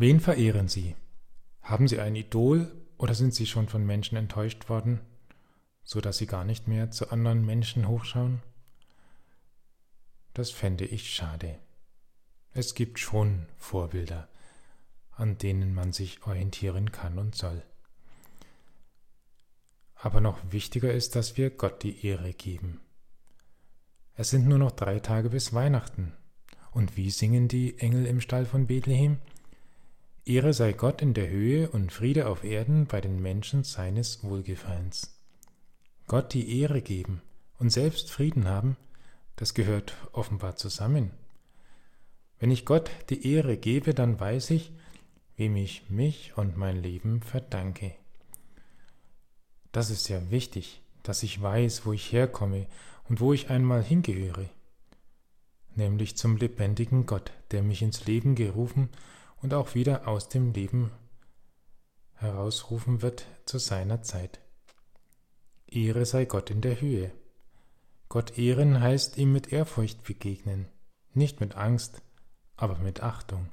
Wen verehren Sie? Haben Sie ein Idol oder sind Sie schon von Menschen enttäuscht worden, so dass Sie gar nicht mehr zu anderen Menschen hochschauen? Das fände ich schade. Es gibt schon Vorbilder, an denen man sich orientieren kann und soll. Aber noch wichtiger ist, dass wir Gott die Ehre geben. Es sind nur noch drei Tage bis Weihnachten. Und wie singen die Engel im Stall von Bethlehem? Ehre sei Gott in der Höhe und Friede auf Erden bei den Menschen seines Wohlgefallens. Gott die Ehre geben und selbst Frieden haben, das gehört offenbar zusammen. Wenn ich Gott die Ehre gebe, dann weiß ich, wem ich mich und mein Leben verdanke. Das ist ja wichtig, dass ich weiß, wo ich herkomme und wo ich einmal hingehöre, nämlich zum lebendigen Gott, der mich ins Leben gerufen und auch wieder aus dem Leben herausrufen wird zu seiner Zeit. Ehre sei Gott in der Höhe. Gott ehren heißt ihm mit Ehrfurcht begegnen, nicht mit Angst, aber mit Achtung.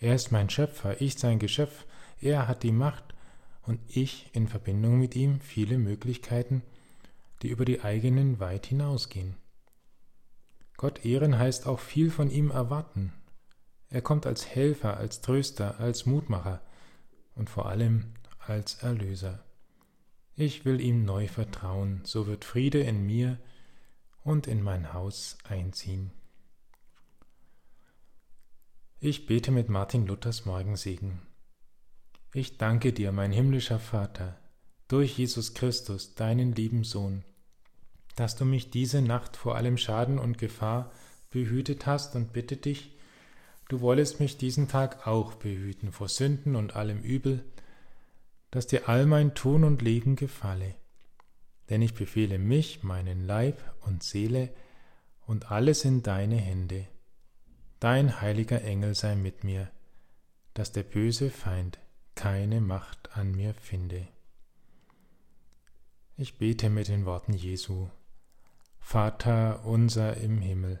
Er ist mein Schöpfer, ich sein Geschöpf, er hat die Macht und ich in Verbindung mit ihm viele Möglichkeiten, die über die eigenen weit hinausgehen. Gott ehren heißt auch viel von ihm erwarten, er kommt als Helfer, als Tröster, als Mutmacher und vor allem als Erlöser. Ich will ihm neu vertrauen, so wird Friede in mir und in mein Haus einziehen. Ich bete mit Martin Luthers Morgensegen. Ich danke dir, mein himmlischer Vater, durch Jesus Christus, deinen lieben Sohn, dass du mich diese Nacht vor allem Schaden und Gefahr behütet hast und bitte dich, Du wollest mich diesen Tag auch behüten vor Sünden und allem Übel, dass dir all mein Tun und Leben gefalle. Denn ich befehle mich, meinen Leib und Seele und alles in deine Hände. Dein heiliger Engel sei mit mir, dass der böse Feind keine Macht an mir finde. Ich bete mit den Worten Jesu. Vater unser im Himmel,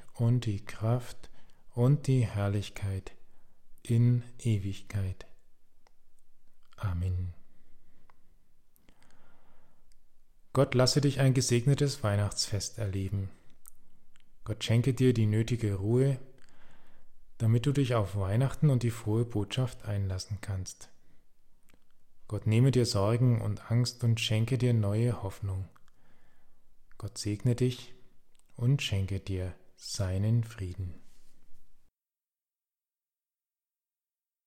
und die Kraft und die Herrlichkeit in Ewigkeit. Amen. Gott lasse dich ein gesegnetes Weihnachtsfest erleben. Gott schenke dir die nötige Ruhe, damit du dich auf Weihnachten und die frohe Botschaft einlassen kannst. Gott nehme dir Sorgen und Angst und schenke dir neue Hoffnung. Gott segne dich und schenke dir seinen Frieden.